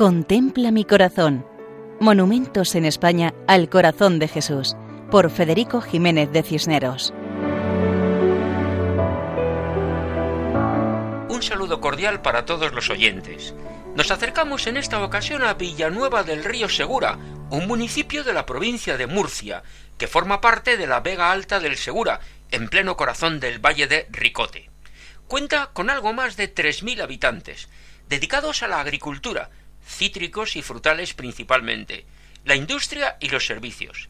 Contempla mi corazón. Monumentos en España al corazón de Jesús, por Federico Jiménez de Cisneros. Un saludo cordial para todos los oyentes. Nos acercamos en esta ocasión a Villanueva del Río Segura, un municipio de la provincia de Murcia, que forma parte de la Vega Alta del Segura, en pleno corazón del Valle de Ricote. Cuenta con algo más de 3.000 habitantes, dedicados a la agricultura, cítricos y frutales principalmente, la industria y los servicios.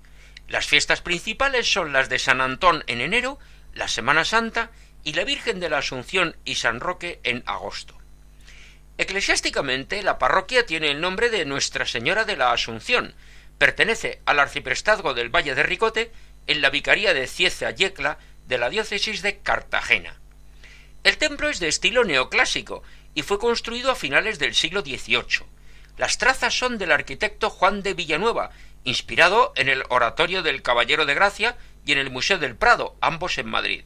Las fiestas principales son las de San Antón en enero, la Semana Santa y la Virgen de la Asunción y San Roque en agosto. Eclesiásticamente, la parroquia tiene el nombre de Nuestra Señora de la Asunción, pertenece al arciprestazgo del Valle de Ricote, en la vicaría de Cieza Yecla de la diócesis de Cartagena. El templo es de estilo neoclásico y fue construido a finales del siglo XVIII. Las trazas son del arquitecto Juan de Villanueva, inspirado en el Oratorio del Caballero de Gracia y en el Museo del Prado, ambos en Madrid.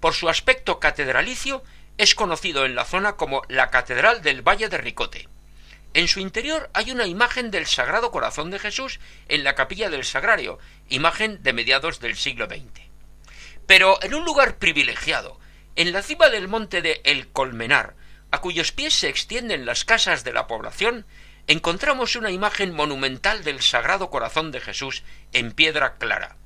Por su aspecto catedralicio, es conocido en la zona como la Catedral del Valle de Ricote. En su interior hay una imagen del Sagrado Corazón de Jesús en la capilla del Sagrario, imagen de mediados del siglo XX. Pero en un lugar privilegiado, en la cima del monte de El Colmenar, a cuyos pies se extienden las casas de la población, encontramos una imagen monumental del Sagrado Corazón de Jesús en piedra clara.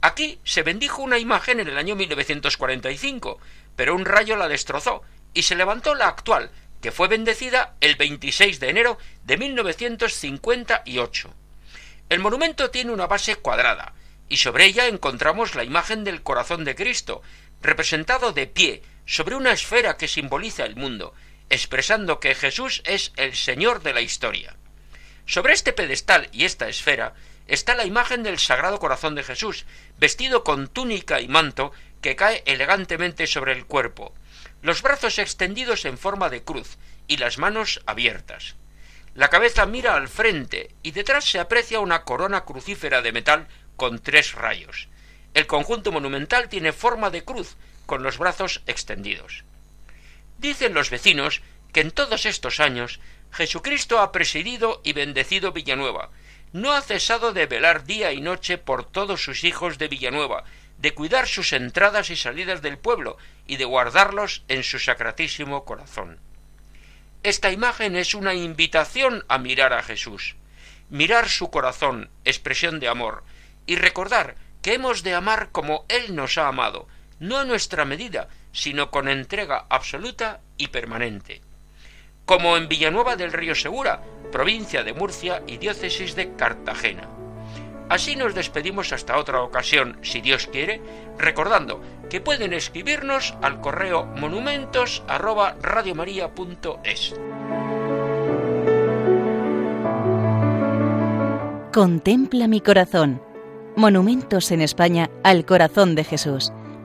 Aquí se bendijo una imagen en el año 1945, pero un rayo la destrozó y se levantó la actual, que fue bendecida el 26 de enero de 1958. El monumento tiene una base cuadrada, y sobre ella encontramos la imagen del corazón de Cristo, representado de pie sobre una esfera que simboliza el mundo, expresando que Jesús es el Señor de la historia. Sobre este pedestal y esta esfera está la imagen del Sagrado Corazón de Jesús, vestido con túnica y manto que cae elegantemente sobre el cuerpo, los brazos extendidos en forma de cruz y las manos abiertas. La cabeza mira al frente y detrás se aprecia una corona crucífera de metal con tres rayos. El conjunto monumental tiene forma de cruz, con los brazos extendidos. Dicen los vecinos que en todos estos años Jesucristo ha presidido y bendecido Villanueva, no ha cesado de velar día y noche por todos sus hijos de Villanueva, de cuidar sus entradas y salidas del pueblo y de guardarlos en su sacratísimo corazón. Esta imagen es una invitación a mirar a Jesús, mirar su corazón, expresión de amor, y recordar que hemos de amar como Él nos ha amado, no a nuestra medida, sino con entrega absoluta y permanente. Como en Villanueva del Río Segura, provincia de Murcia y diócesis de Cartagena. Así nos despedimos hasta otra ocasión, si Dios quiere, recordando que pueden escribirnos al correo monumentos@radiomaria.es. Contempla mi corazón. Monumentos en España al corazón de Jesús